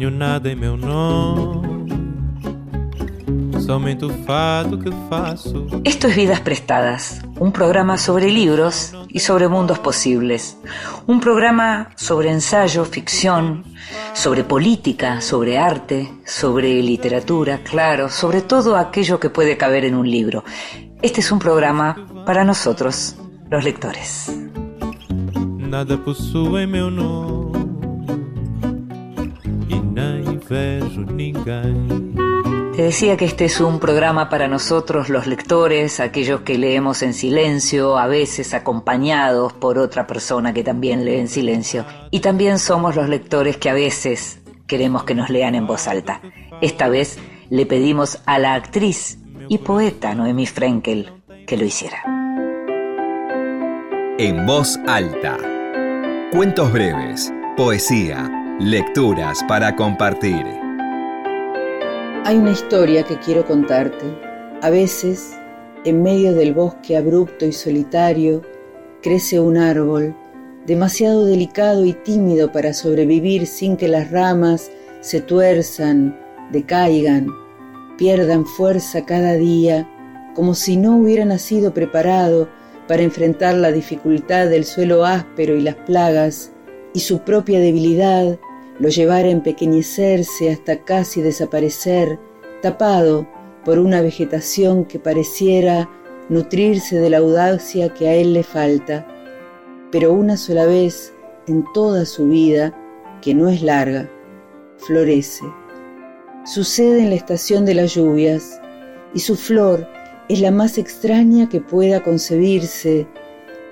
Não tenho nada em meu nome. Somente o fado que faço. Esto es Vidas Prestadas, un programa sobre libros y sobre mundos posibles. Un programa sobre ensayo, ficción, sobre política, sobre arte, sobre literatura, claro, sobre todo aquello que puede caber en un libro. Este es un programa para nosotros, los lectores. Nada meu nome. Vejo ninguém. Te decía que este es un programa para nosotros los lectores, aquellos que leemos en silencio, a veces acompañados por otra persona que también lee en silencio. Y también somos los lectores que a veces queremos que nos lean en voz alta. Esta vez le pedimos a la actriz y poeta Noemí Frenkel que lo hiciera. En voz alta. Cuentos breves, poesía, lecturas para compartir. Hay una historia que quiero contarte. A veces, en medio del bosque abrupto y solitario, crece un árbol, demasiado delicado y tímido para sobrevivir sin que las ramas se tuerzan, decaigan, pierdan fuerza cada día, como si no hubiera nacido preparado para enfrentar la dificultad del suelo áspero y las plagas, y su propia debilidad lo llevara a empequeñecerse hasta casi desaparecer, tapado por una vegetación que pareciera nutrirse de la audacia que a él le falta, pero una sola vez en toda su vida, que no es larga, florece. Sucede en la estación de las lluvias, y su flor es la más extraña que pueda concebirse,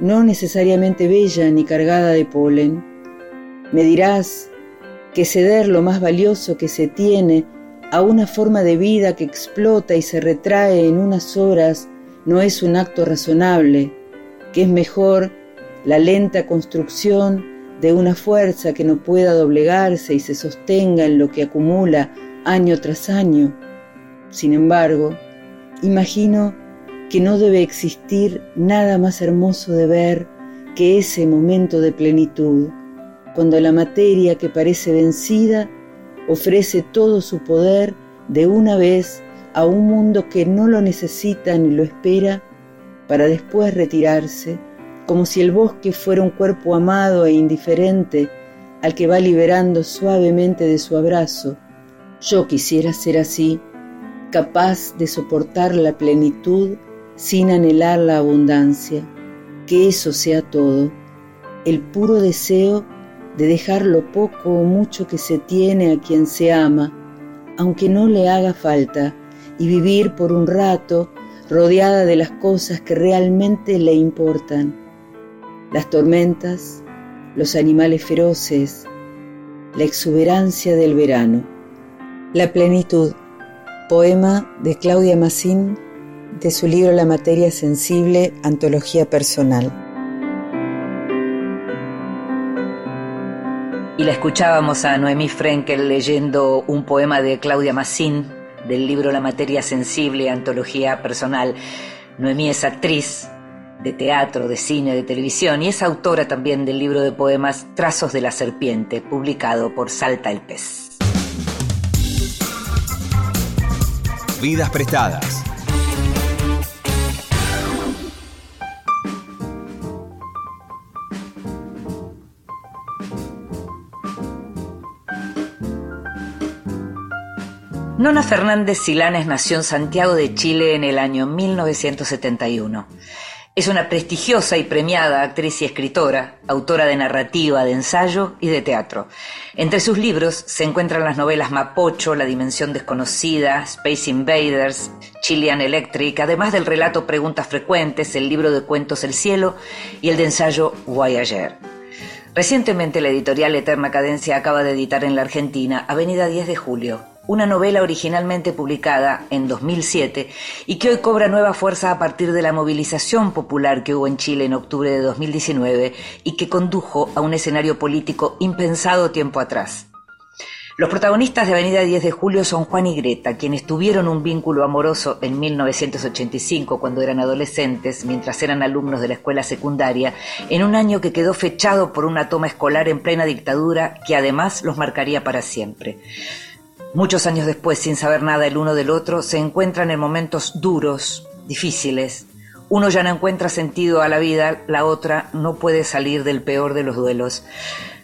no necesariamente bella ni cargada de polen. Me dirás, que ceder lo más valioso que se tiene a una forma de vida que explota y se retrae en unas horas no es un acto razonable, que es mejor la lenta construcción de una fuerza que no pueda doblegarse y se sostenga en lo que acumula año tras año. Sin embargo, imagino que no debe existir nada más hermoso de ver que ese momento de plenitud cuando la materia que parece vencida ofrece todo su poder de una vez a un mundo que no lo necesita ni lo espera, para después retirarse, como si el bosque fuera un cuerpo amado e indiferente al que va liberando suavemente de su abrazo. Yo quisiera ser así, capaz de soportar la plenitud sin anhelar la abundancia, que eso sea todo, el puro deseo de dejar lo poco o mucho que se tiene a quien se ama, aunque no le haga falta, y vivir por un rato rodeada de las cosas que realmente le importan, las tormentas, los animales feroces, la exuberancia del verano. La plenitud, poema de Claudia Massín de su libro La materia sensible, antología personal. Y la escuchábamos a Noemí Frenkel leyendo un poema de Claudia Massín del libro La materia sensible, antología personal. Noemí es actriz de teatro, de cine, de televisión y es autora también del libro de poemas Trazos de la Serpiente, publicado por Salta el Pez. Vidas prestadas. Nona Fernández Silanes nació en Santiago de Chile en el año 1971. Es una prestigiosa y premiada actriz y escritora, autora de narrativa, de ensayo y de teatro. Entre sus libros se encuentran las novelas Mapocho, La Dimensión Desconocida, Space Invaders, Chilean Electric, además del relato Preguntas Frecuentes, el libro de cuentos El Cielo y el de ensayo Voyager. Recientemente la editorial Eterna Cadencia acaba de editar en la Argentina Avenida 10 de Julio, una novela originalmente publicada en 2007 y que hoy cobra nueva fuerza a partir de la movilización popular que hubo en Chile en octubre de 2019 y que condujo a un escenario político impensado tiempo atrás. Los protagonistas de Avenida 10 de Julio son Juan y Greta, quienes tuvieron un vínculo amoroso en 1985 cuando eran adolescentes, mientras eran alumnos de la escuela secundaria, en un año que quedó fechado por una toma escolar en plena dictadura que además los marcaría para siempre. Muchos años después, sin saber nada el uno del otro, se encuentran en momentos duros, difíciles. Uno ya no encuentra sentido a la vida, la otra no puede salir del peor de los duelos.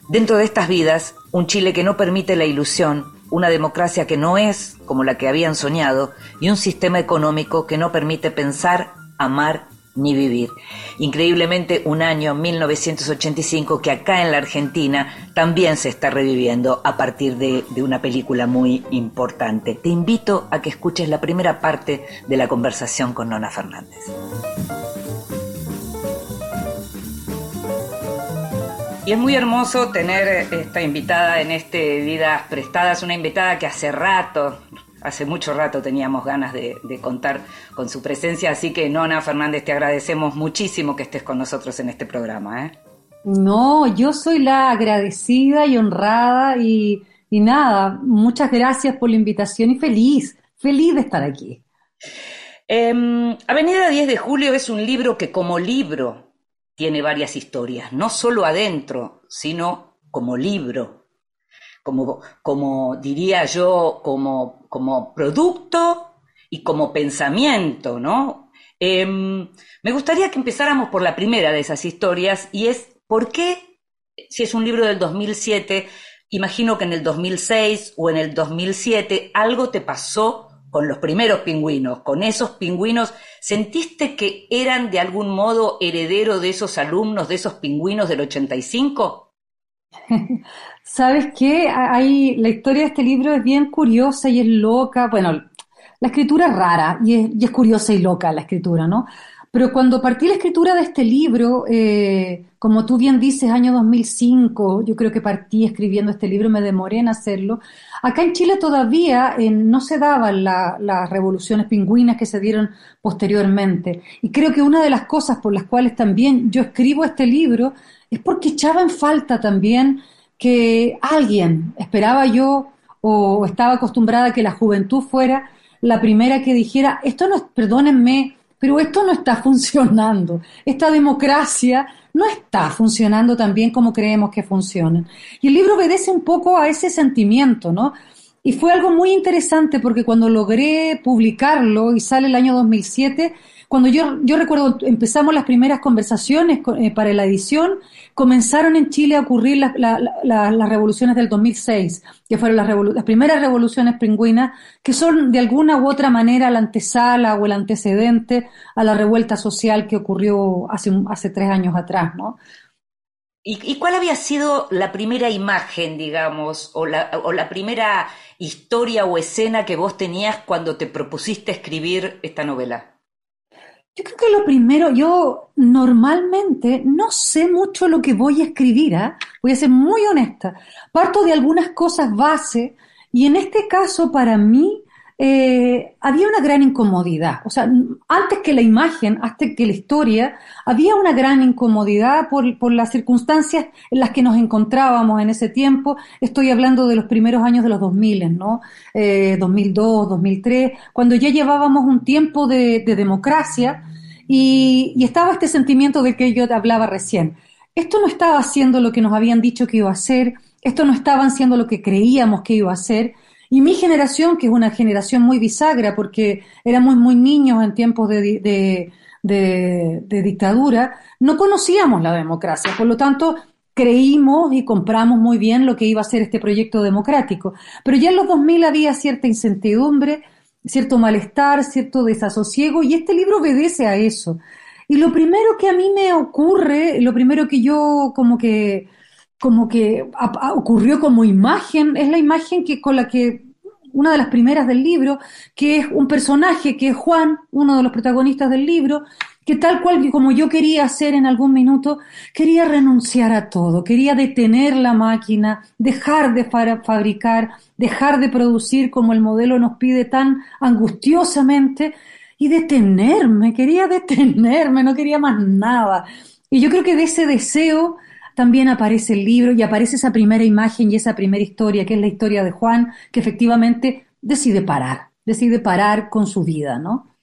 Dentro de estas vidas, un Chile que no permite la ilusión, una democracia que no es como la que habían soñado y un sistema económico que no permite pensar, amar ni vivir. Increíblemente, un año 1985 que acá en la Argentina también se está reviviendo a partir de, una película muy importante. Te invito a que escuches la primera parte de la conversación con Nona Fernández. Y es muy hermoso tener esta invitada en este Vidas Prestadas, una invitada que hace rato, hace mucho rato teníamos ganas de, de, contar con su presencia, así que Nona Fernández, te agradecemos muchísimo que estés con nosotros en este programa. ¿eh? No, yo soy la agradecida y honrada y, y nada, muchas gracias por la invitación y feliz, feliz de estar aquí. Eh, Avenida 10 de Julio es un libro que como libro tiene varias historias, no solo adentro, sino como libro, como, como diría yo, como, como producto y como pensamiento, ¿no? Eh, me gustaría que empezáramos por la primera de esas historias y es ¿por qué, si es un libro del 2007, imagino que en el 2006 o en el 2007 algo te pasó con los primeros pingüinos, con esos pingüinos, ¿sentiste que eran de algún modo heredero de esos alumnos, de esos pingüinos del 85? ¿Sabes qué? Hay, la historia de este libro es bien curiosa y es loca. Bueno, la escritura es rara y es, curiosa y loca la escritura, ¿no? Pero cuando partí la escritura de este libro, eh, como tú bien dices, año 2005, yo creo que partí escribiendo este libro, me demoré en hacerlo. Acá en Chile todavía eh, no se daban la, las revoluciones pingüinas que se dieron posteriormente. Y creo que una de las cosas por las cuales también yo escribo este libro es porque echaba en falta también que alguien, esperaba yo o estaba acostumbrada a que la juventud fuera la primera que dijera, esto no perdónenme, pero esto no está funcionando. Esta democracia no está funcionando tan bien como creemos que funciona. Y el libro obedece un poco a ese sentimiento, ¿no? Y fue algo muy interesante porque cuando logré publicarlo y sale el año 2007, cuando yo, yo recuerdo, empezamos las primeras conversaciones eh, para la edición, comenzaron en Chile a ocurrir las, la, la, las revoluciones del 2006, que fueron las, primeras revoluciones pingüinas, que son de alguna u otra manera la antesala o el antecedente a la revuelta social que ocurrió hace, tres años atrás, ¿no? ¿Y, ¿Y, cuál había sido la primera imagen, digamos, o la primera historia o escena que vos tenías cuando te propusiste escribir esta novela? Yo creo que lo primero, yo normalmente no sé mucho lo que voy a escribir, ¿eh? voy a ser muy honesta. Parto de algunas cosas base y en este caso para mí eh, había una gran incomodidad. O sea, antes que la imagen, antes que la historia, había una gran incomodidad por, por, las circunstancias en las que nos encontrábamos en ese tiempo. Estoy hablando de los primeros años de los 2000, ¿no? Eh, 2002, 2003, cuando ya llevábamos un tiempo de, de democracia y, y estaba este sentimiento de que yo te hablaba recién. Esto no estaba haciendo lo que nos habían dicho que iba a hacer, esto no estaba haciendo lo que creíamos que iba a hacer, y mi generación, que es una generación muy bisagra, porque éramos muy niños en tiempos de, de, dictadura, no conocíamos la democracia. Por lo tanto, creímos y compramos muy bien lo que iba a ser este proyecto democrático. Pero ya en los 2000 había cierta incertidumbre, cierto malestar, cierto desasosiego, y este libro obedece a eso. Y lo primero que a mí me ocurre, lo primero que yo como que como que ocurrió como imagen, es la imagen que con la que una de las primeras del libro, que es un personaje que es Juan, uno de los protagonistas del libro, que tal cual como yo quería hacer en algún minuto, quería renunciar a todo, quería detener la máquina, dejar de fa fabricar, dejar de producir como el modelo nos pide tan angustiosamente y detenerme, quería detenerme, no quería más nada. Y yo creo que de ese deseo también aparece el libro y aparece esa primera imagen y esa primera historia, que es la historia de Juan, que efectivamente decide parar, decide parar con su vida, ¿no?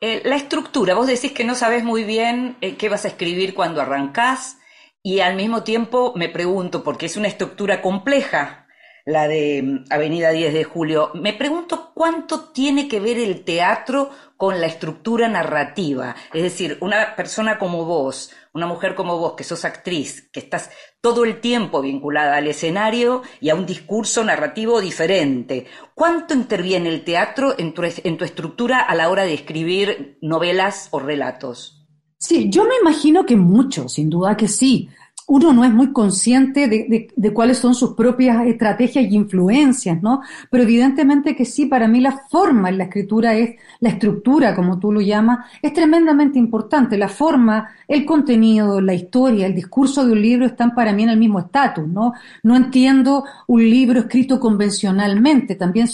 Eh, la estructura, vos decís que no sabes muy bien eh, qué vas a escribir cuando arrancás y al mismo tiempo me pregunto, porque es una estructura compleja, la de mm, Avenida 10 de Julio. Me pregunto cuánto tiene que ver el teatro con la estructura narrativa. Es decir, una persona como vos, una mujer como vos, que sos actriz, que estás todo el tiempo vinculada al escenario y a un discurso narrativo diferente. ¿Cuánto interviene el teatro en tu, en tu estructura a la hora de escribir novelas o relatos? Sí, yo me imagino que mucho, sin duda que sí uno no es muy consciente de, cuáles son sus propias estrategias y influencias, ¿no? Pero evidentemente que sí, para mí la forma en la escritura es, la estructura, como tú lo llamas, es tremendamente importante. La forma, el contenido, la historia, el discurso de un libro están para mí en el mismo estatus, ¿no? No entiendo un libro escrito convencionalmente, también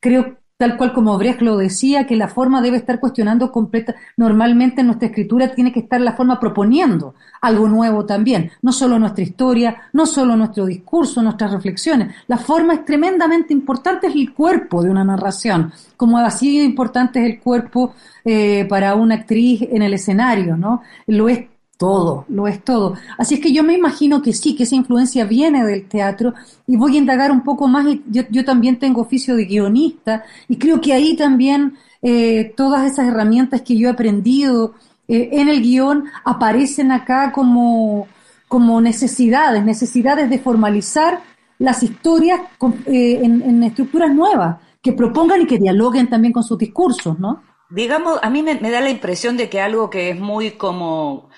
creo tal cual como Brecht lo decía, que la forma debe estar cuestionando completa. Normalmente en nuestra escritura tiene que estar la forma proponiendo algo nuevo también, no solo nuestra historia, no solo nuestro discurso, nuestras reflexiones. La forma es tremendamente importante, es el cuerpo de una narración, como así importante es el cuerpo eh, para una actriz en el escenario, ¿no? Lo es todo, lo es todo. Así es que yo me imagino que sí, que esa influencia viene del teatro y voy a indagar un poco más. Yo, yo también tengo oficio de guionista y creo que ahí también eh, todas esas herramientas que yo he aprendido eh, en el guion aparecen acá como, como necesidades, necesidades de formalizar las historias eh, en, en estructuras nuevas, que propongan y que dialoguen también con sus discursos, ¿no? Digamos, a mí me, me, da la impresión de que algo que es muy como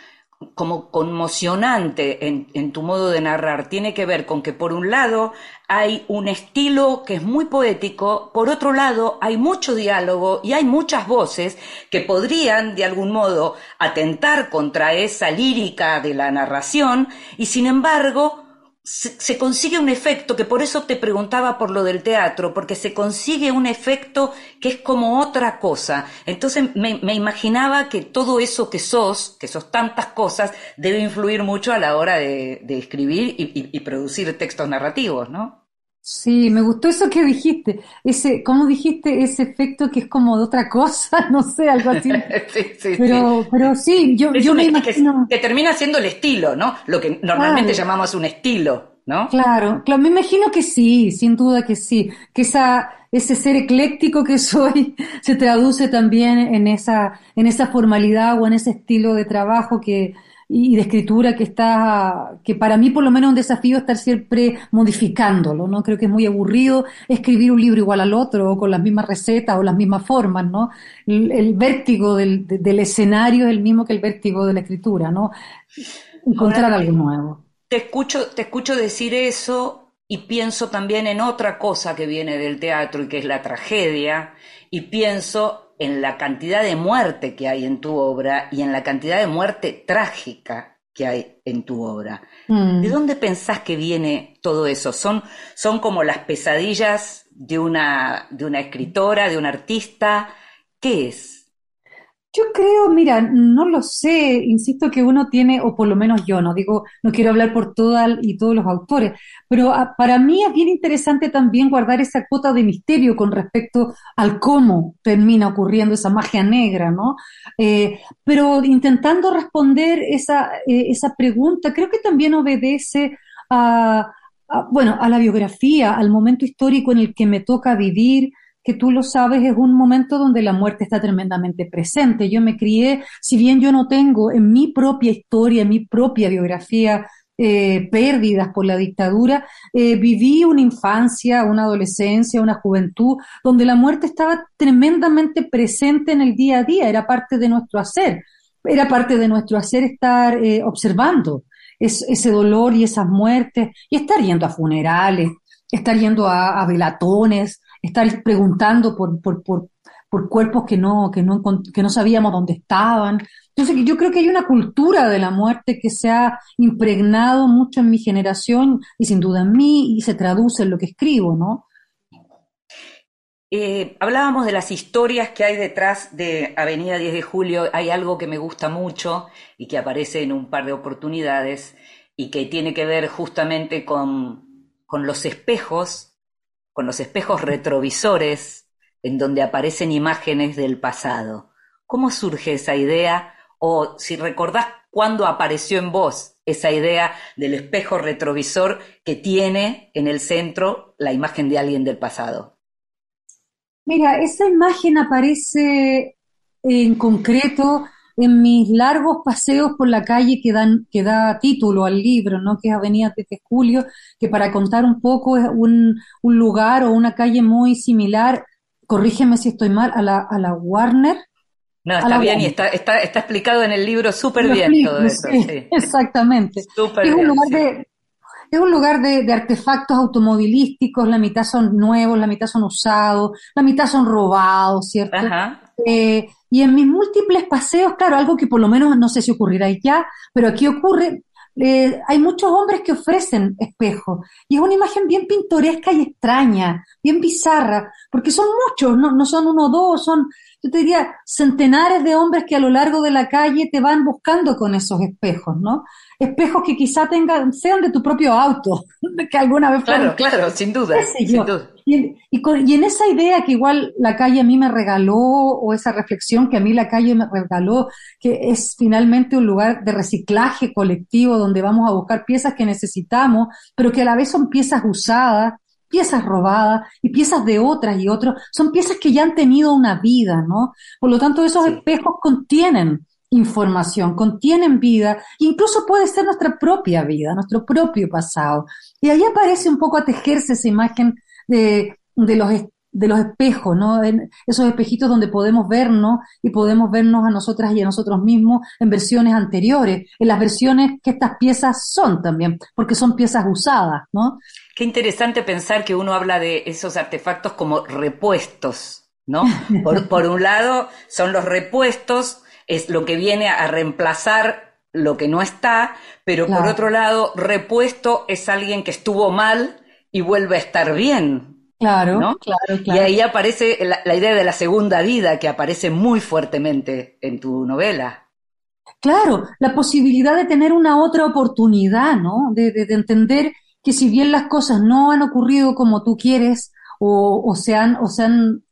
como conmocionante en, tu modo de narrar tiene que ver con que por un lado hay un estilo que es muy poético, por otro lado hay mucho diálogo y hay muchas voces que podrían de algún modo atentar contra esa lírica de la narración y sin embargo se, consigue un efecto, que por eso te preguntaba por lo del teatro, porque se consigue un efecto que es como otra cosa. Entonces me, imaginaba que todo eso que sos, que sos tantas cosas, debe influir mucho a la hora de, escribir y, producir textos narrativos, ¿no? Sí, me gustó eso que dijiste, ese, ¿cómo dijiste ese efecto que es como de otra cosa? No sé, algo así. sí, sí, pero, sí. pero sí, yo, yo me imagino... Que, termina siendo el estilo, ¿no? Lo que normalmente llamamos un estilo, ¿no? Claro, claro, me imagino que sí, sin duda que sí, que esa, ese ser ecléctico que soy se traduce también en esa, en esa formalidad o en ese estilo de trabajo que, y de escritura que está, que para mí por lo menos es un desafío estar siempre modificándolo, ¿no? Creo que es muy aburrido escribir un libro igual al otro, o con las mismas recetas o las mismas formas, ¿no? El, vértigo del, del, escenario es el mismo que el vértigo de la escritura, ¿no? Encontrar algo nuevo. Te escucho, te escucho decir eso y pienso también en otra cosa que viene del teatro y que es la tragedia, y pienso en la cantidad de muerte que hay en tu obra y en la cantidad de muerte trágica que hay en tu obra. Mm. ¿De dónde pensás que viene todo eso? ¿Son, son como las pesadillas de una, de una escritora, de un artista? ¿Qué es? Yo creo, mira, no lo sé, insisto que uno tiene, o por lo menos yo, no digo, no quiero hablar por todas y todos los autores, pero ah, para mí es bien interesante también guardar esa cuota de misterio con respecto al cómo termina ocurriendo esa magia negra, ¿no? Eh, pero intentando responder esa, eh, esa pregunta, creo que también obedece a, bueno, a la biografía, al momento histórico en el que me toca vivir, que tú lo sabes, es un momento donde la muerte está tremendamente presente. Yo me crié, si bien yo no tengo en mi propia historia, en mi propia biografía, eh, pérdidas por la dictadura, eh, viví una infancia, una adolescencia, una juventud, donde la muerte estaba tremendamente presente en el día a día, era parte de nuestro hacer, era parte de nuestro hacer estar eh, observando ese dolor y esas muertes, y estar yendo a funerales, estar yendo a velatones, estar preguntando por, por, por, por cuerpos que no, que, no, que no sabíamos dónde estaban. Entonces, yo creo que hay una cultura de la muerte que se ha impregnado mucho en mi generación y sin duda en mí y se traduce en lo que escribo, ¿no? Eh, hablábamos de las historias que hay detrás de Avenida 10 de Julio. Hay algo que me gusta mucho y que aparece en un par de oportunidades, y que tiene que ver justamente con, con los espejos, con los espejos retrovisores en donde aparecen imágenes del pasado. ¿Cómo surge esa idea? O si recordás cuándo apareció en vos esa idea del espejo retrovisor que tiene en el centro la imagen de alguien del pasado. Mira, esa imagen aparece en concreto en mis largos paseos por la calle que, dan, que da título al libro, ¿no? que es Avenida de Julio, que para contar un poco es un, un, lugar o una calle muy similar, corrígeme si estoy mal, a la, a la Warner, no, está bien y está, está, está, explicado en el libro súper bien todo eso. Sí, Exactamente. es, un lugar de, es un lugar de, artefactos automovilísticos, la mitad son nuevos, la mitad son usados, la mitad son robados, ¿cierto? Eh, y en mis múltiples paseos, claro, algo que por lo menos no sé si ocurrirá ya, pero aquí ocurre, eh, hay muchos hombres que ofrecen espejos y es una imagen bien pintoresca y extraña, bien bizarra, porque son muchos, no, no son uno o dos, son yo te diría, centenares de hombres que a lo largo de la calle te van buscando con esos espejos, ¿no? Espejos que quizá tengan, sean de tu propio auto, que alguna vez Claro, claro, sin duda. Sin duda. Y, y, en esa idea que igual la calle a mí me regaló, o esa reflexión que a mí la calle me regaló, que es finalmente un lugar de reciclaje colectivo donde vamos a buscar piezas que necesitamos, pero que a la vez son piezas usadas, piezas robadas y piezas de otras y otros, son piezas que ya han tenido una vida, ¿no? Por lo tanto, esos espejos contienen información, contienen vida, incluso puede ser nuestra propia vida, nuestro propio pasado. Y ahí aparece un poco a tejerse esa imagen de, de los de los espejos, ¿no? En esos espejitos donde podemos vernos y podemos vernos a nosotras y a nosotros mismos en versiones anteriores, en las versiones que estas piezas son también, porque son piezas usadas, ¿no? Qué interesante pensar que uno habla de esos artefactos como repuestos, ¿no? Por, por un lado, son los repuestos, es lo que viene a reemplazar lo que no está, pero por otro lado, repuesto es alguien que estuvo mal y vuelve a estar bien, Claro, claro, claro. Y ahí aparece la, idea de la segunda vida que aparece muy fuertemente en tu novela. Claro, la posibilidad de tener una otra oportunidad, ¿no? De, de, entender que si bien las cosas no han ocurrido como tú quieres o, o se han, o se han,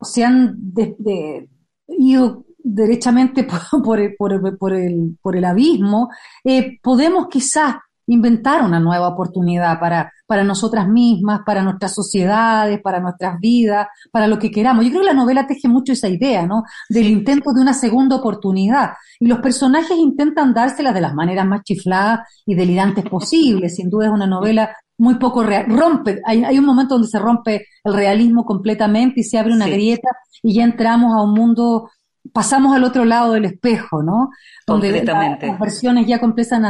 se han de, ido derechamente por, por, por, por, el, por el abismo, eh, podemos quizás inventar una nueva oportunidad para, para nosotras mismas, para nuestras sociedades, para nuestras vidas, para lo que queramos. Yo creo que la novela teje mucho esa idea, ¿no? Del intento de una segunda oportunidad. Y los personajes intentan dárselas de las maneras más chifladas y delirantes posibles. Sin duda es una novela muy poco real. Rompe, hay, hay un momento donde se rompe el realismo completamente y se abre una grieta y ya entramos a un mundo pasamos al otro lado del espejo, ¿no? Donde las versiones ya comienzan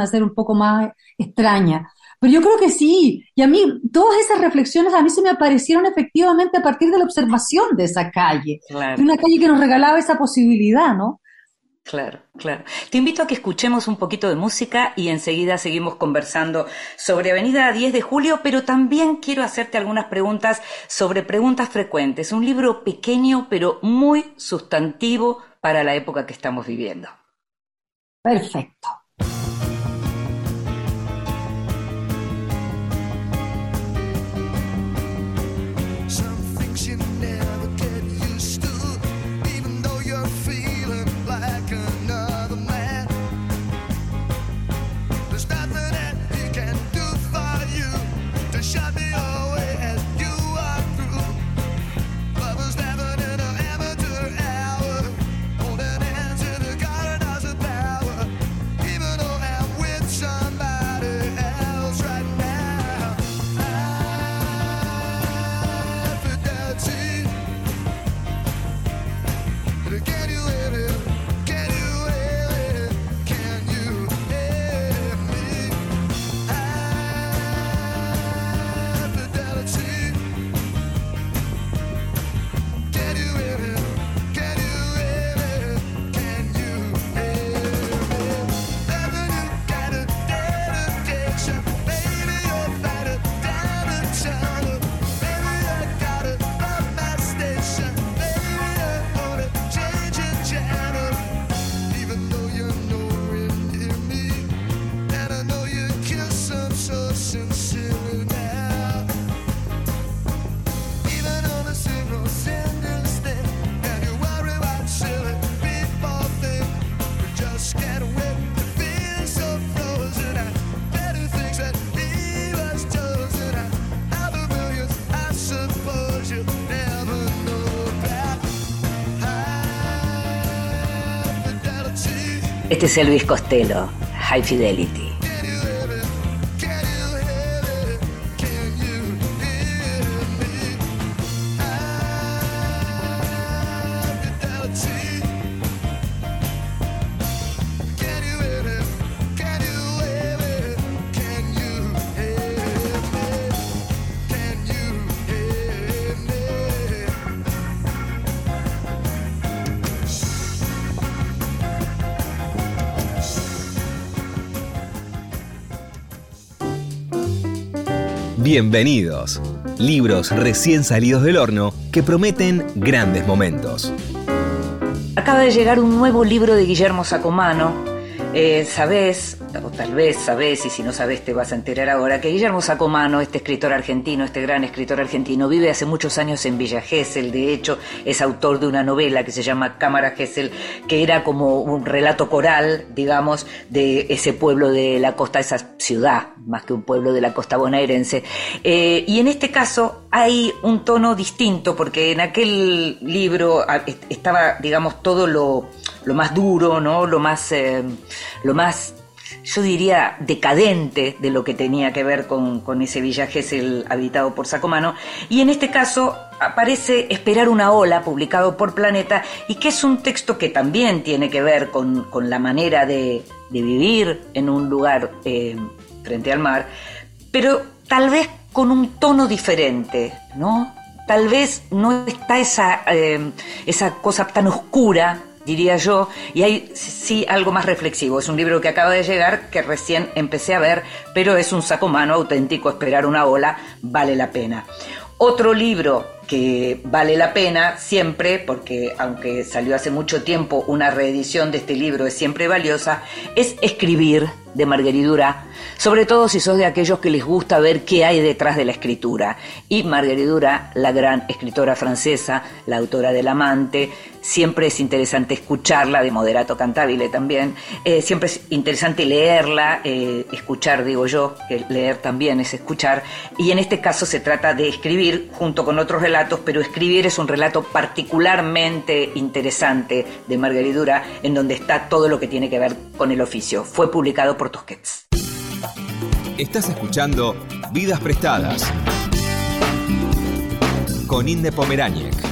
a, ser un poco más extrañas. Pero yo creo que sí, y a mí todas esas reflexiones a mí se me aparecieron efectivamente a partir de la observación de esa calle, de una calle que nos regalaba esa posibilidad, ¿no? Claro, claro. Te invito a que escuchemos un poquito de música y enseguida seguimos conversando sobre Avenida 10 de Julio, pero también quiero hacerte algunas preguntas sobre preguntas frecuentes. Un libro pequeño pero muy sustantivo para la época que estamos viviendo. Perfecto. Este es Elvis Costello, High Fidelity. Bienvenidos. Libros recién salidos del horno que prometen grandes momentos. Acaba de llegar un nuevo libro de Guillermo Sacomano. Eh, sabés, o tal vez sabés, y si no sabés te vas a enterar ahora, que Guillermo Sacomano, este escritor argentino, este gran escritor argentino, vive hace muchos años en Villa Gesell, de hecho es autor de una novela que se llama Cámara Gesell, que era como un relato coral, digamos, de ese pueblo de la costa, esa ciudad, más que un pueblo de la costa bonaerense. Eh, y en este caso hay un tono distinto, porque en aquel libro ah, estaba, digamos, todo lo, lo más duro, ¿no? Lo más, eh, lo más yo diría, decadente de lo que tenía que ver con, ese Villa el habitado por Sacomano. Y en este caso aparece Esperar una ola, publicado por Planeta, y que es un texto que también tiene que ver con, la manera de, vivir en un lugar eh, frente al mar, pero tal vez con un tono diferente, ¿no? Tal vez no está esa, eh, esa cosa tan oscura diría yo, y hay sí algo más reflexivo. Es un libro que acaba de llegar, que recién empecé a ver, pero es un saco mano auténtico, esperar una ola vale la pena. Otro libro que vale la pena siempre, porque aunque salió hace mucho tiempo, una reedición de este libro es siempre valiosa, es Escribir de Margueridura, sobre todo si sos de aquellos que les gusta ver qué hay detrás de la escritura. Y Margueridura, la gran escritora francesa, la autora del amante, siempre es interesante escucharla, de moderato cantabile también, eh, siempre es interesante leerla, eh, escuchar, digo yo, que leer también es escuchar, y en este caso se trata de escribir junto con otros relatos, pero escribir es un relato particularmente interesante de Margueridura, en donde está todo lo que tiene que ver con el oficio. Fue publicado por Tusquets. Estás escuchando Vidas Prestadas con Inde Pomeráñez.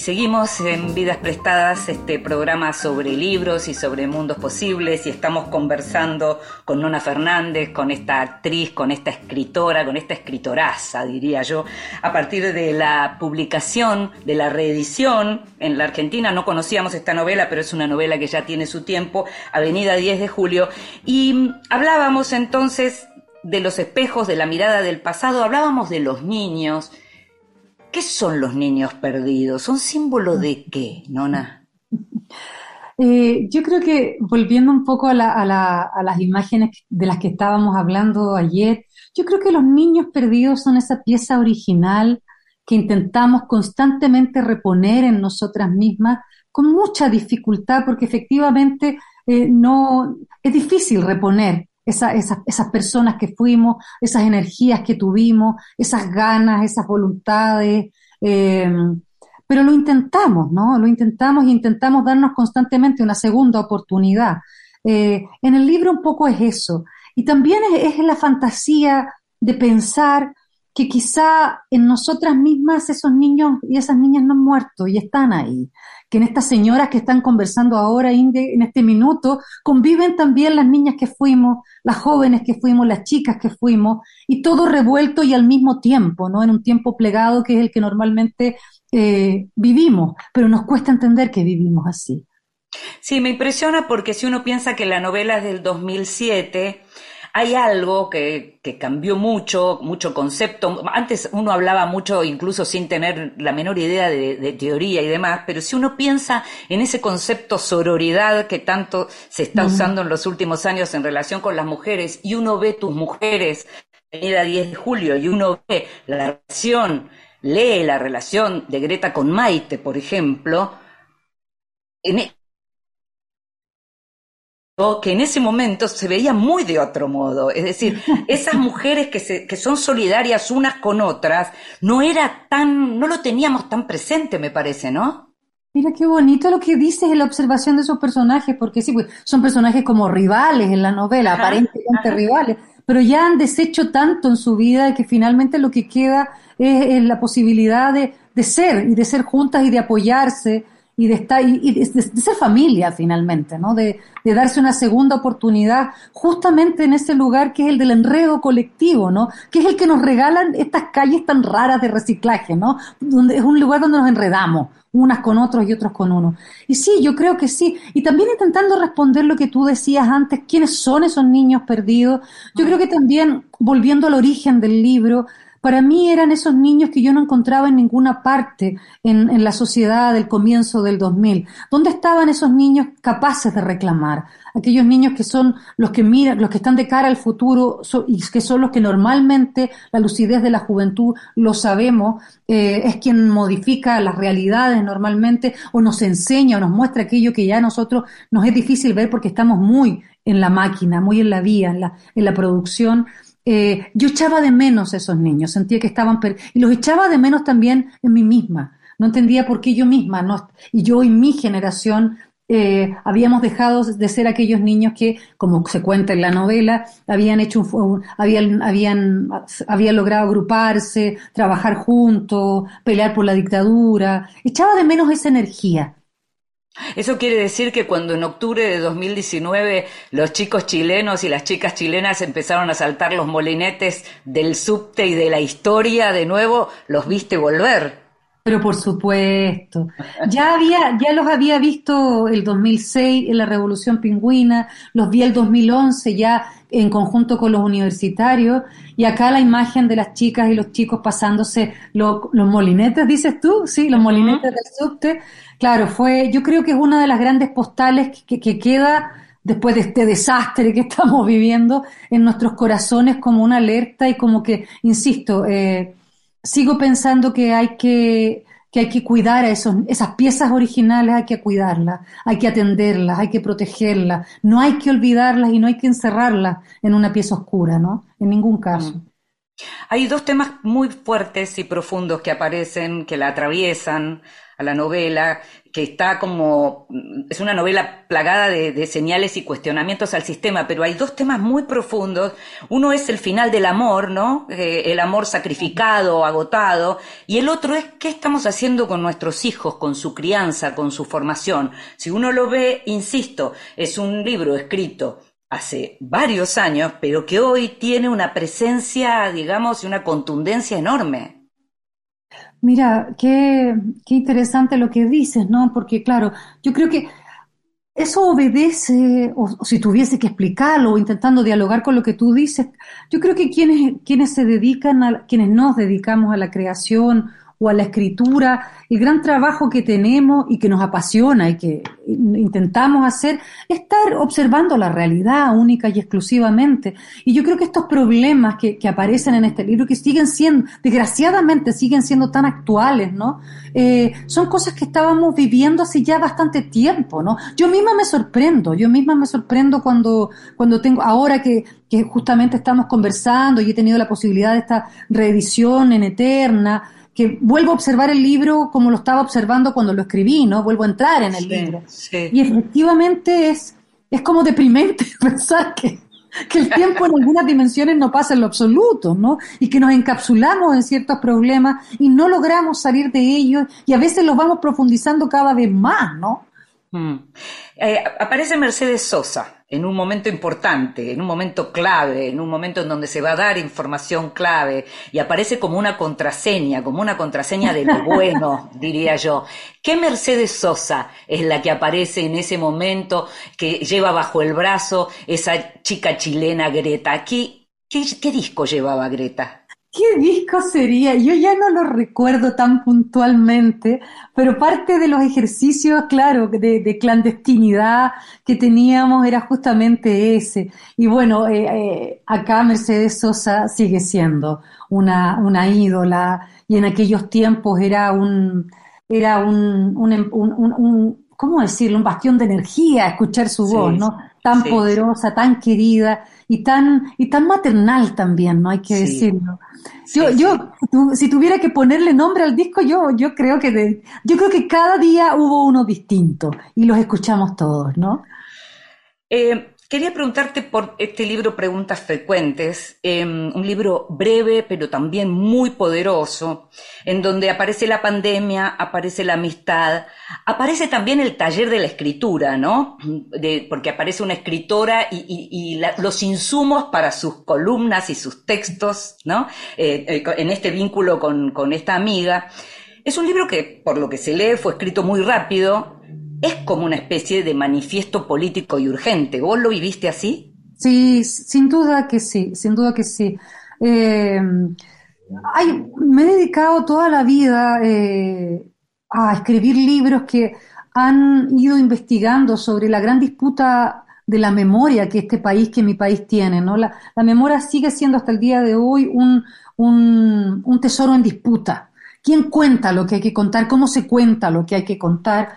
Seguimos en Vidas Prestadas, este programa sobre libros y sobre mundos posibles, y estamos conversando con Nona Fernández, con esta actriz, con esta escritora, con esta escritoraza, diría yo, a partir de la publicación, de la reedición en la Argentina. No conocíamos esta novela, pero es una novela que ya tiene su tiempo, Avenida 10 de Julio. Y hablábamos entonces de los espejos, de la mirada del pasado, hablábamos de los niños ¿Qué son los niños perdidos? ¿Son símbolo de qué, Nona? Eh, yo creo que volviendo un poco a, las imágenes de las que estábamos hablando ayer, yo creo que los niños perdidos son esa pieza original que intentamos constantemente reponer en nosotras mismas con mucha dificultad, porque efectivamente eh, no es difícil reponer esas personas que fuimos, esas energías que tuvimos, esas ganas, esas voluntades. Eh, pero lo intentamos, ¿no? Lo intentamos e intentamos darnos constantemente una segunda oportunidad. Eh, en el libro un poco es eso. Y también es, es la fantasía de pensar que quizá en nosotras mismas esos niños y esas niñas no han muerto y están ahí que en estas señoras que están conversando ahora, en este minuto, conviven también las niñas que fuimos, las jóvenes que fuimos, las chicas que fuimos, y todo revuelto y al mismo tiempo, ¿no? En un tiempo plegado que es el que normalmente eh, vivimos, pero nos cuesta entender que vivimos así. Sí, me impresiona porque si uno piensa que la novela es del 2007, hay algo que, cambió mucho, mucho concepto. Antes uno hablaba mucho incluso sin tener la menor idea de, teoría y demás, pero si uno piensa en ese concepto sororidad que tanto se está usando en los últimos años en relación con las mujeres y uno ve tus mujeres, venida 10 de julio, y uno ve la relación, lee la relación de Greta con Maite, por ejemplo, en, que en ese momento se veía muy de otro modo. Es decir, esas mujeres que, se, que son solidarias unas con otras, no era tan, no lo teníamos tan presente, me parece, ¿no? Mira qué bonito lo que dices en la observación de esos personajes, porque sí, pues, son personajes como rivales en la novela, aparentemente rivales, pero ya han deshecho tanto en su vida que finalmente lo que queda es, la posibilidad de, de ser y de ser juntas y de apoyarse y de estar y, de, ser familia finalmente, ¿no? De, de, darse una segunda oportunidad justamente en ese lugar que es el del enredo colectivo, ¿no? Que es el que nos regalan estas calles tan raras de reciclaje, ¿no? Donde es un lugar donde nos enredamos unas con otros y otros con uno. Y sí, yo creo que sí. Y también intentando responder lo que tú decías antes, quiénes son esos niños perdidos. Yo creo que también, volviendo al origen del libro, para mí eran esos niños que yo no encontraba en ninguna parte en, la sociedad del comienzo del 2000. ¿Dónde estaban esos niños capaces de reclamar? Aquellos niños que son los que miran, los que están de cara al futuro y que son los que normalmente la lucidez de la juventud, lo sabemos, eh, es quien modifica las realidades normalmente o nos enseña o nos muestra aquello que ya a nosotros nos es difícil ver porque estamos muy en la máquina, muy en la vía, en la, en la producción. Eh, yo echaba de menos a esos niños, sentía que estaban, y los echaba de menos también en mí misma. No entendía por qué yo misma, no, y yo y mi generación eh, habíamos dejado de ser aquellos niños que, como se cuenta en la novela, habían hecho un, habían, habían, habían logrado agruparse, trabajar juntos, pelear por la dictadura. Echaba de menos esa energía. Eso quiere decir que cuando en octubre de 2019 los chicos chilenos y las chicas chilenas empezaron a saltar los molinetes del subte y de la historia de nuevo, los viste volver. Pero por supuesto. Ya había, ya los había visto el 2006 en la Revolución Pingüina, los vi el 2011 ya en conjunto con los universitarios, y acá la imagen de las chicas y los chicos pasándose los molinetes, dices tú, sí, los molinetes del subte. Claro, fue, yo creo que es una de las grandes postales que, que queda después de este desastre que estamos viviendo en nuestros corazones como una alerta y como que, insisto, eh, sigo pensando que hay que, que hay que cuidar a esos, esas piezas originales, hay que cuidarlas, hay que atenderlas, hay que protegerlas, no hay que olvidarlas y no hay que encerrarlas en una pieza oscura, ¿no? En ningún caso. Mm. Hay dos temas muy fuertes y profundos que aparecen, que la atraviesan a la novela, que está como, es una novela plagada de, señales y cuestionamientos al sistema, pero hay dos temas muy profundos. Uno es el final del amor, ¿no? Eh, el amor sacrificado, agotado, y el otro es qué estamos haciendo con nuestros hijos, con su crianza, con su formación. Si uno lo ve, insisto, es un libro escrito hace varios años, pero que hoy tiene una presencia, digamos, y una contundencia enorme. Mira, qué, qué interesante lo que dices, ¿no? Porque claro, yo creo que eso obedece, o, si tuviese que explicarlo, o intentando dialogar con lo que tú dices, yo creo que quienes, quienes se dedican a, quienes nos dedicamos a la creación o a la escritura, el gran trabajo que tenemos y que nos apasiona y que intentamos hacer es estar observando la realidad única y exclusivamente. Y yo creo que estos problemas que, que aparecen en este libro, que siguen siendo, desgraciadamente siguen siendo tan actuales, ¿no? Eh, son cosas que estábamos viviendo hace ya bastante tiempo, ¿no? Yo misma me sorprendo, yo misma me sorprendo cuando, cuando tengo, ahora que, que justamente estamos conversando y he tenido la posibilidad de esta reedición en Eterna, que vuelvo a observar el libro como lo estaba observando cuando lo escribí, ¿no? Vuelvo a entrar en el libro. Y efectivamente es, es como deprimente pensar que, que el tiempo en algunas dimensiones no pasa en lo absoluto, ¿no? Y que nos encapsulamos en ciertos problemas y no logramos salir de ellos y a veces los vamos profundizando cada vez más, ¿no? Mm. Eh, aparece Mercedes Sosa en un momento importante, en un momento clave, en un momento en donde se va a dar información clave y aparece como una contraseña, como una contraseña de lo bueno, diría yo. ¿Qué Mercedes Sosa es la que aparece en ese momento que lleva bajo el brazo esa chica chilena Greta? ¿Qué, qué disco llevaba Greta? ¿Qué disco sería? Yo ya no lo recuerdo tan puntualmente, pero parte de los ejercicios, claro, de, clandestinidad que teníamos era justamente ese. Y bueno, eh, eh, acá Mercedes Sosa sigue siendo una, una ídola y en aquellos tiempos era un, era un, un, un, un ¿cómo decirlo? Un bastión de energía escuchar su voz, ¿no? tan poderosa, tan querida y tan, y tan maternal también, ¿no? Hay que decirlo. Yo, yo si tuviera que ponerle nombre al disco, yo, yo creo que yo creo que cada día hubo uno distinto y los escuchamos todos, ¿no? Eh, Quería preguntarte por este libro Preguntas Frecuentes, em, un libro breve pero también muy poderoso, en donde aparece la pandemia, aparece la amistad, aparece también el taller de la escritura, ¿no? porque aparece una escritora y, los insumos para sus columnas y sus textos, ¿no? Eh, eh, en este vínculo con esta amiga. Es un libro que, por lo que se lee, fue escrito muy rápido, es como una especie de manifiesto político y urgente. ¿Vos lo viviste así? Sí, sin duda que sí, sin duda que sí. Eh, me he dedicado toda la vida eh, a escribir libros que han ido investigando sobre la gran disputa de la memoria que este país, que mi país tiene. ¿no? La, memoria sigue siendo hasta el día de hoy un, un tesoro en disputa. ¿Quién cuenta lo que hay que contar? ¿Cómo se cuenta lo que hay que contar?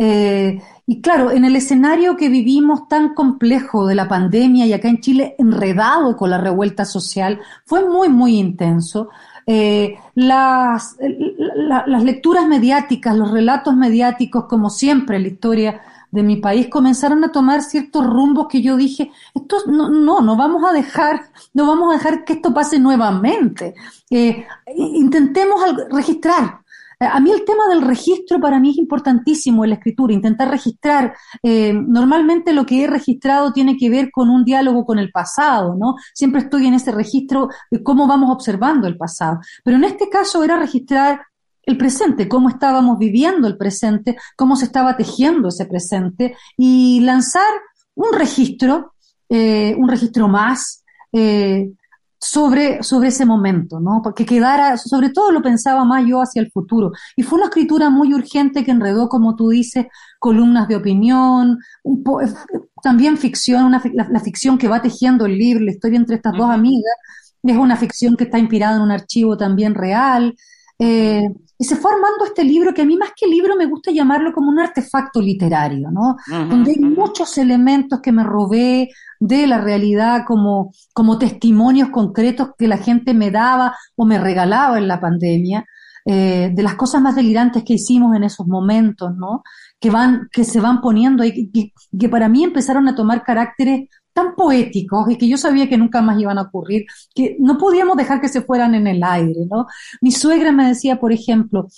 Eh, y claro, en el escenario que vivimos tan complejo de la pandemia y acá en Chile enredado con la revuelta social, fue muy, muy intenso. Eh, las, las lecturas mediáticas, los relatos mediáticos, como siempre en la historia de mi país, comenzaron a tomar ciertos rumbos que yo dije, esto no, no, no vamos a dejar, no vamos a dejar que esto pase nuevamente. Eh, intentemos registrar, a mí el tema del registro para mí es importantísimo en la escritura, intentar registrar. Eh, normalmente lo que he registrado tiene que ver con un diálogo con el pasado, ¿no? Siempre estoy en ese registro de cómo vamos observando el pasado. Pero en este caso era registrar el presente, cómo estábamos viviendo el presente, cómo se estaba tejiendo ese presente y lanzar un registro, eh, un registro más, sobre, sobre ese momento, ¿no? Porque quedara, sobre todo lo pensaba más yo hacia el futuro. Y fue una escritura muy urgente que enredó, como tú dices, columnas de opinión, también ficción, una, la, ficción que va tejiendo el libro, la historia entre estas dos amigas, es una ficción que está inspirada en un archivo también real. Eh, y se fue armando este libro que a mí más que libro me gusta llamarlo como un artefacto literario, ¿no? Donde hay muchos elementos que me robé de la realidad como, como testimonios concretos que la gente me daba o me regalaba en la pandemia, eh, de las cosas más delirantes que hicimos en esos momentos, ¿no? Que van, que se van poniendo y que, que para mí empezaron a tomar caracteres tan poéticos y que yo sabía que nunca más iban a ocurrir, que no podíamos dejar que se fueran en el aire, ¿no? Mi suegra me decía, por ejemplo,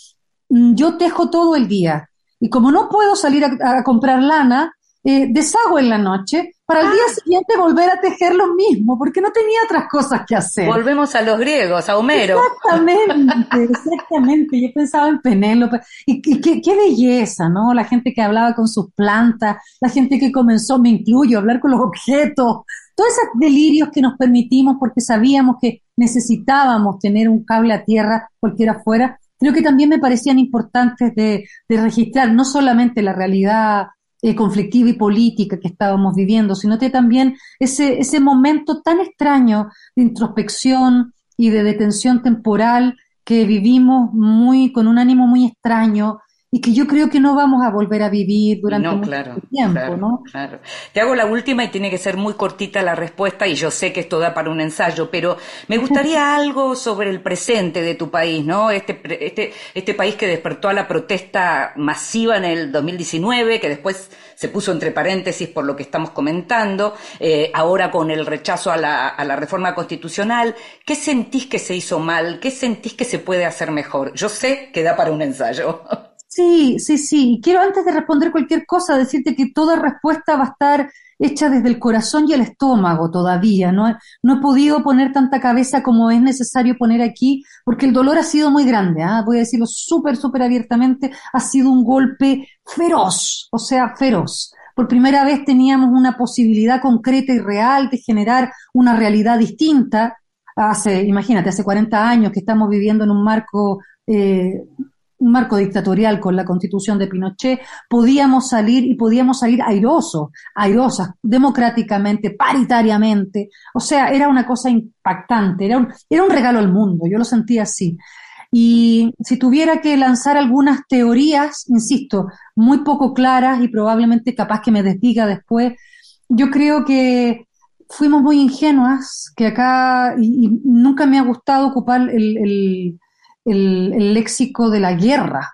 mm, yo tejo todo el día y como no puedo salir a, comprar lana, eh, deshago en la noche para el día ah. siguiente volver a tejer lo mismo, porque no tenía otras cosas que hacer. Volvemos a los griegos, a Homero. Exactamente, exactamente. Yo pensaba en Penélope. Y, qué, qué, belleza, ¿no? La gente que hablaba con sus plantas, la gente que comenzó, me incluyo, a hablar con los objetos. Todos esos delirios que nos permitimos porque sabíamos que necesitábamos tener un cable a tierra, cualquiera fuera, creo que también me parecían importantes de, de registrar no solamente la realidad eh, conflictiva y política que estábamos viviendo, sino que también ese, ese momento tan extraño de introspección y de detención temporal que vivimos muy con un ánimo muy extraño y que yo creo que no vamos a volver a vivir durante mucho tiempo, ¿no? Claro. Te hago la última y tiene que ser muy cortita la respuesta y yo sé que esto da para un ensayo, pero me gustaría algo sobre el presente de tu país, ¿no? Este, este, este país que despertó a la protesta masiva en el 2019, que después se puso entre paréntesis por lo que estamos comentando, eh, ahora con el rechazo a la, a la reforma constitucional. ¿Qué sentís que se hizo mal? ¿Qué sentís que se puede hacer mejor? Yo sé que da para un ensayo. Sí, sí, sí. Quiero antes de responder cualquier cosa decirte que toda respuesta va a estar hecha desde el corazón y el estómago todavía. No, no he podido poner tanta cabeza como es necesario poner aquí porque el dolor ha sido muy grande. ¿ah? Voy a decirlo súper, súper abiertamente. Ha sido un golpe feroz, o sea, feroz. Por primera vez teníamos una posibilidad concreta y real de generar una realidad distinta. Hace, imagínate, hace 40 años que estamos viviendo en un marco eh, un marco dictatorial con la constitución de Pinochet, podíamos salir y podíamos salir airosos, airosas, democráticamente, paritariamente. O sea, era una cosa impactante, era un, regalo al mundo, yo lo sentía así. Y si tuviera que lanzar algunas teorías, insisto, muy poco claras y probablemente capaz que me desdiga después, yo creo que fuimos muy ingenuas, que acá, y, nunca me ha gustado ocupar el, léxico de la guerra,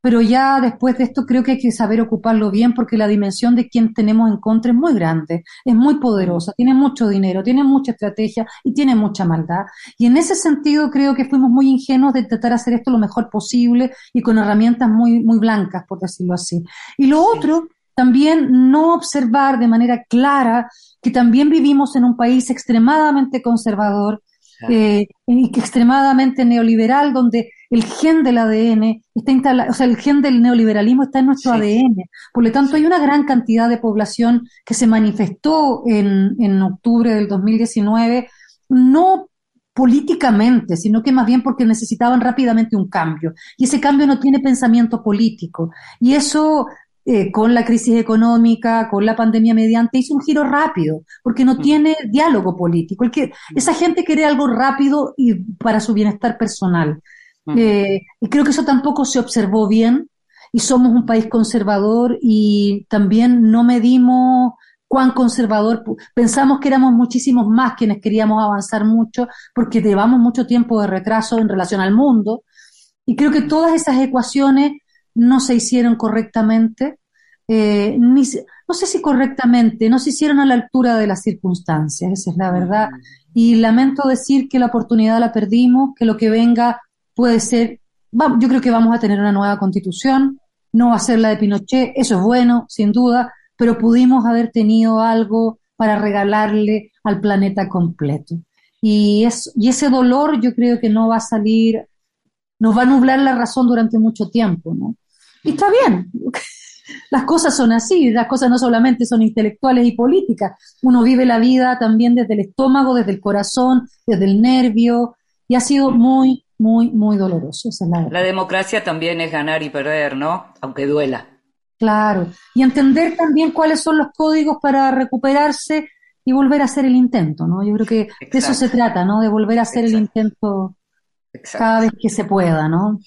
pero ya después de esto creo que hay que saber ocuparlo bien porque la dimensión de quien tenemos en contra es muy grande, es muy poderosa, tiene mucho dinero, tiene mucha estrategia y tiene mucha maldad. Y en ese sentido creo que fuimos muy ingenuos de intentar hacer esto lo mejor posible y con herramientas muy, muy blancas, por decirlo así. Y lo otro también no observar de manera clara que también vivimos en un país extremadamente conservador eh, y que extremadamente neoliberal, donde el gen del ADN está instalado, o sea, el gen del neoliberalismo está en nuestro ADN. Por lo tanto, hay una gran cantidad de población que se manifestó en, en octubre del 2019, no políticamente, sino que más bien porque necesitaban rápidamente un cambio. Y ese cambio no tiene pensamiento político. Y eso eh, con la crisis económica, con la pandemia mediante, hizo un giro rápido, porque no tiene diálogo político. El que, esa gente quiere algo rápido y para su bienestar personal. Eh, y creo que eso tampoco se observó bien, y somos un país conservador y también no medimos cuán conservador, pensamos que éramos muchísimos más quienes queríamos avanzar mucho porque llevamos mucho tiempo de retraso en relación al mundo y creo que todas esas ecuaciones no se hicieron correctamente, eh, ni, no sé si correctamente, no se hicieron a la altura de las circunstancias, esa es la verdad. Y lamento decir que la oportunidad la perdimos, que lo que venga puede ser, yo creo que vamos a tener una nueva constitución, no va a ser la de Pinochet, eso es bueno, sin duda, pero pudimos haber tenido algo para regalarle al planeta completo. Y, es, y ese dolor yo creo que no va a salir, nos va a nublar la razón durante mucho tiempo, ¿no? Y está bien. Las cosas son así, las cosas no solamente son intelectuales y políticas, uno vive la vida también desde el estómago, desde el corazón, desde el nervio, y ha sido muy, muy, muy doloroso. la, democracia también es ganar y perder, ¿no? Aunque duela. Claro, y entender también cuáles son los códigos para recuperarse y volver a hacer el intento, ¿no? Yo creo que de eso se trata, ¿no? De volver a hacer el intento cada vez que se pueda, ¿no?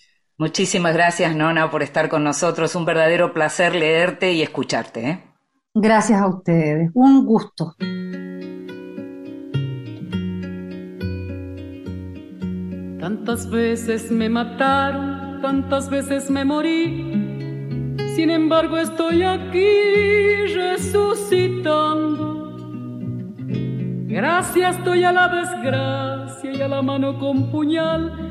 Muchísimas gracias, Nona, por estar con nosotros. Un verdadero placer leerte y escucharte. ¿eh? Gracias a ustedes. Un gusto. Tantas veces me mataron, tantas veces me morí. Sin embargo, estoy aquí resucitando. Gracias estoy a la desgracia y a la mano con puñal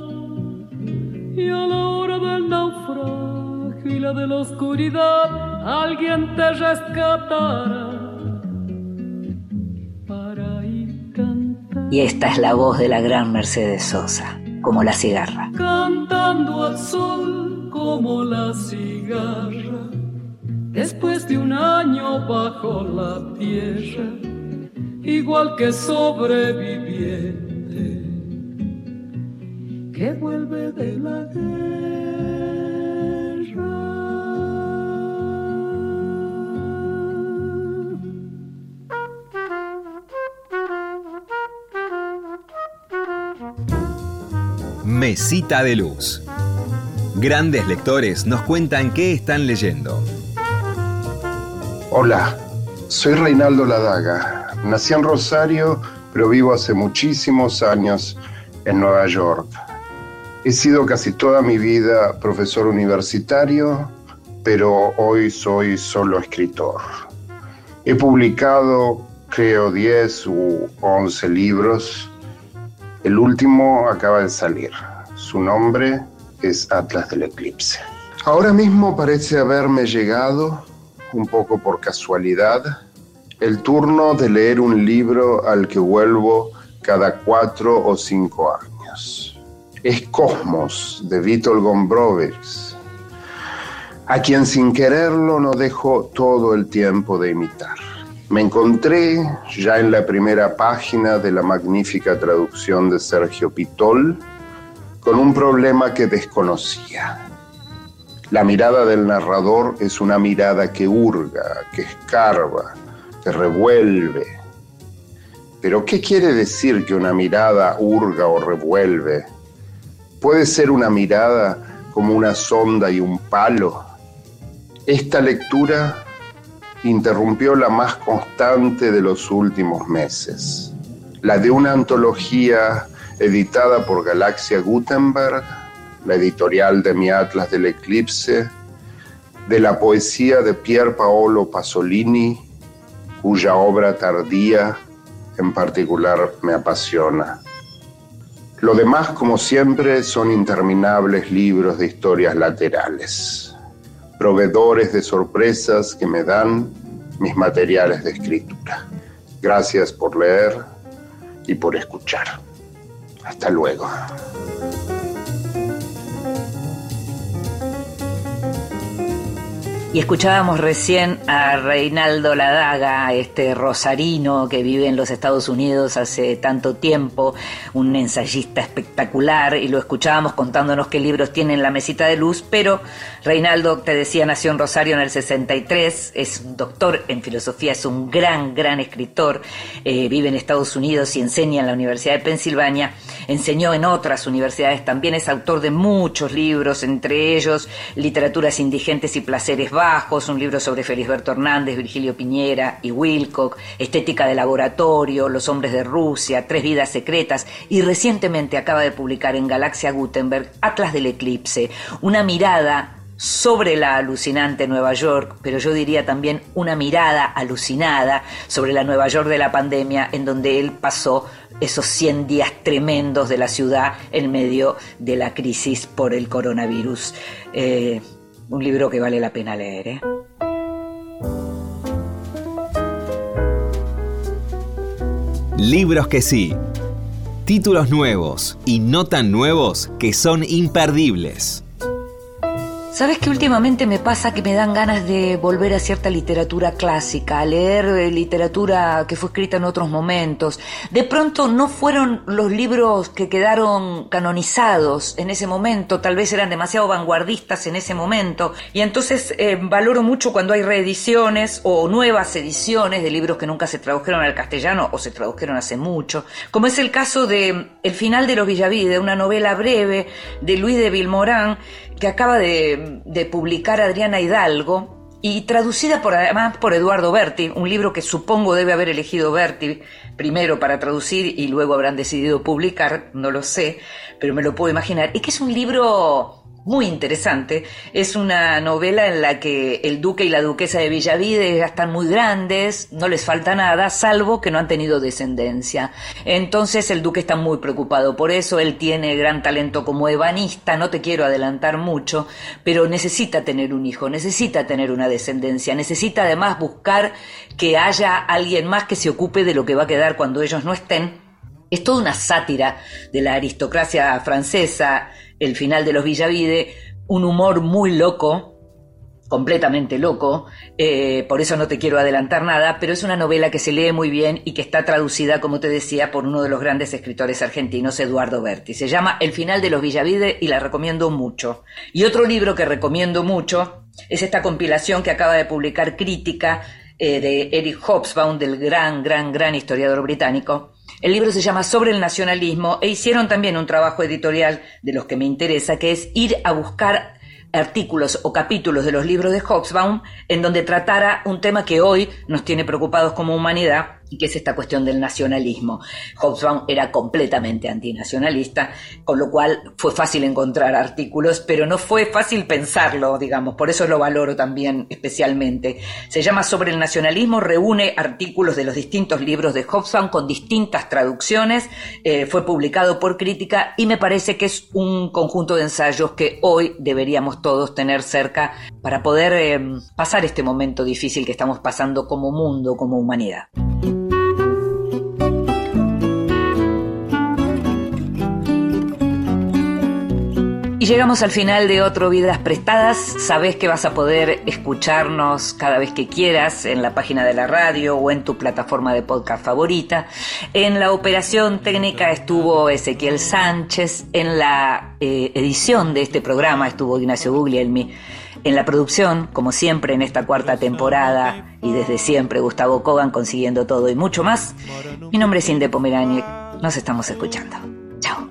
De la oscuridad, alguien te rescatará para ir cantando. Y esta es la voz de la gran Mercedes Sosa, como la cigarra. Cantando al sol como la cigarra, después de un año bajo la tierra, igual que sobreviviente que vuelve de la guerra. Mesita de Luz. Grandes lectores nos cuentan qué están leyendo. Hola, soy Reinaldo Ladaga. Nací en Rosario, pero vivo hace muchísimos años en Nueva York. He sido casi toda mi vida profesor universitario, pero hoy soy solo escritor. He publicado, creo, 10 u 11 libros. El último acaba de salir. Su nombre es Atlas del Eclipse. Ahora mismo parece haberme llegado, un poco por casualidad, el turno de leer un libro al que vuelvo cada cuatro o cinco años. Es Cosmos de Vítor Gombrowicz, a quien sin quererlo no dejo todo el tiempo de imitar. Me encontré ya en la primera página de la magnífica traducción de Sergio Pitol con un problema que desconocía. La mirada del narrador es una mirada que hurga, que escarba, que revuelve. Pero ¿qué quiere decir que una mirada hurga o revuelve? ¿Puede ser una mirada como una sonda y un palo? Esta lectura interrumpió la más constante de los últimos meses, la de una antología editada por Galaxia Gutenberg, la editorial de mi Atlas del Eclipse, de la poesía de Pier Paolo Pasolini, cuya obra tardía en particular me apasiona. Lo demás, como siempre, son interminables libros de historias laterales, proveedores de sorpresas que me dan mis materiales de escritura. Gracias por leer y por escuchar. Hasta luego. Y escuchábamos recién a Reinaldo Ladaga, este rosarino que vive en los Estados Unidos hace tanto tiempo, un ensayista espectacular, y lo escuchábamos contándonos qué libros tiene en la mesita de luz, pero Reinaldo, te decía, nació en Rosario en el 63, es doctor en filosofía, es un gran, gran escritor, eh, vive en Estados Unidos y enseña en la Universidad de Pensilvania, enseñó en otras universidades, también es autor de muchos libros, entre ellos Literaturas Indigentes y Placeres Un libro sobre Felisberto Hernández, Virgilio Piñera y Wilcock, Estética de Laboratorio, Los Hombres de Rusia, Tres Vidas Secretas y recientemente acaba de publicar en Galaxia Gutenberg Atlas del Eclipse, una mirada sobre la alucinante Nueva York, pero yo diría también una mirada alucinada sobre la Nueva York de la pandemia, en donde él pasó esos 100 días tremendos de la ciudad en medio de la crisis por el coronavirus. Eh, un libro que vale la pena leer. ¿eh? Libros que sí. Títulos nuevos y no tan nuevos que son imperdibles. ¿Sabes que últimamente me pasa que me dan ganas de volver a cierta literatura clásica, a leer eh, literatura que fue escrita en otros momentos? De pronto no fueron los libros que quedaron canonizados en ese momento, tal vez eran demasiado vanguardistas en ese momento, y entonces eh, valoro mucho cuando hay reediciones o nuevas ediciones de libros que nunca se tradujeron al castellano o se tradujeron hace mucho, como es el caso de El final de los Villavide, una novela breve de Luis de Vilmorán, que acaba de, publicar Adriana Hidalgo y traducida por, además por Eduardo Berti, un libro que supongo debe haber elegido Berti primero para traducir y luego habrán decidido publicar, no lo sé, pero me lo puedo imaginar, y que es un libro muy interesante. Es una novela en la que el duque y la duquesa de Villavide ya están muy grandes, no les falta nada, salvo que no han tenido descendencia. Entonces el duque está muy preocupado por eso, él tiene gran talento como ebanista, no te quiero adelantar mucho, pero necesita tener un hijo, necesita tener una descendencia, necesita además buscar que haya alguien más que se ocupe de lo que va a quedar cuando ellos no estén. Es toda una sátira de la aristocracia francesa, el final de los Villavide, un humor muy loco, completamente loco, eh, por eso no te quiero adelantar nada, pero es una novela que se lee muy bien y que está traducida, como te decía, por uno de los grandes escritores argentinos, Eduardo Berti. Se llama El final de los Villavide y la recomiendo mucho. Y otro libro que recomiendo mucho es esta compilación que acaba de publicar Crítica eh, de Eric Hobsbawm, del gran, gran, gran historiador británico, El libro se llama Sobre el nacionalismo e hicieron también un trabajo editorial de los que me interesa, que es ir a buscar artículos o capítulos de los libros de Hobsbawm en donde tratara un tema que hoy nos tiene preocupados como humanidad y que es esta cuestión del nacionalismo. Hobsbawm era completamente antinacionalista, con lo cual fue fácil encontrar artículos, pero no fue fácil pensarlo, digamos, por eso lo valoro también especialmente. Se llama Sobre el nacionalismo, reúne artículos de los distintos libros de Hobsbawm con distintas traducciones, eh, fue publicado por crítica y me parece que es un conjunto de ensayos que hoy deberíamos todos tener cerca para poder eh, pasar este momento difícil que estamos pasando como mundo, como humanidad. Llegamos al final de otro Vidas Prestadas. Sabes que vas a poder escucharnos cada vez que quieras en la página de la radio o en tu plataforma de podcast favorita. En la operación técnica estuvo Ezequiel Sánchez. En la eh, edición de este programa estuvo Ignacio Guglielmi. En la producción, como siempre en esta cuarta temporada y desde siempre Gustavo Kogan consiguiendo todo y mucho más. Mi nombre es Inde Pomeraniec. Nos estamos escuchando. Não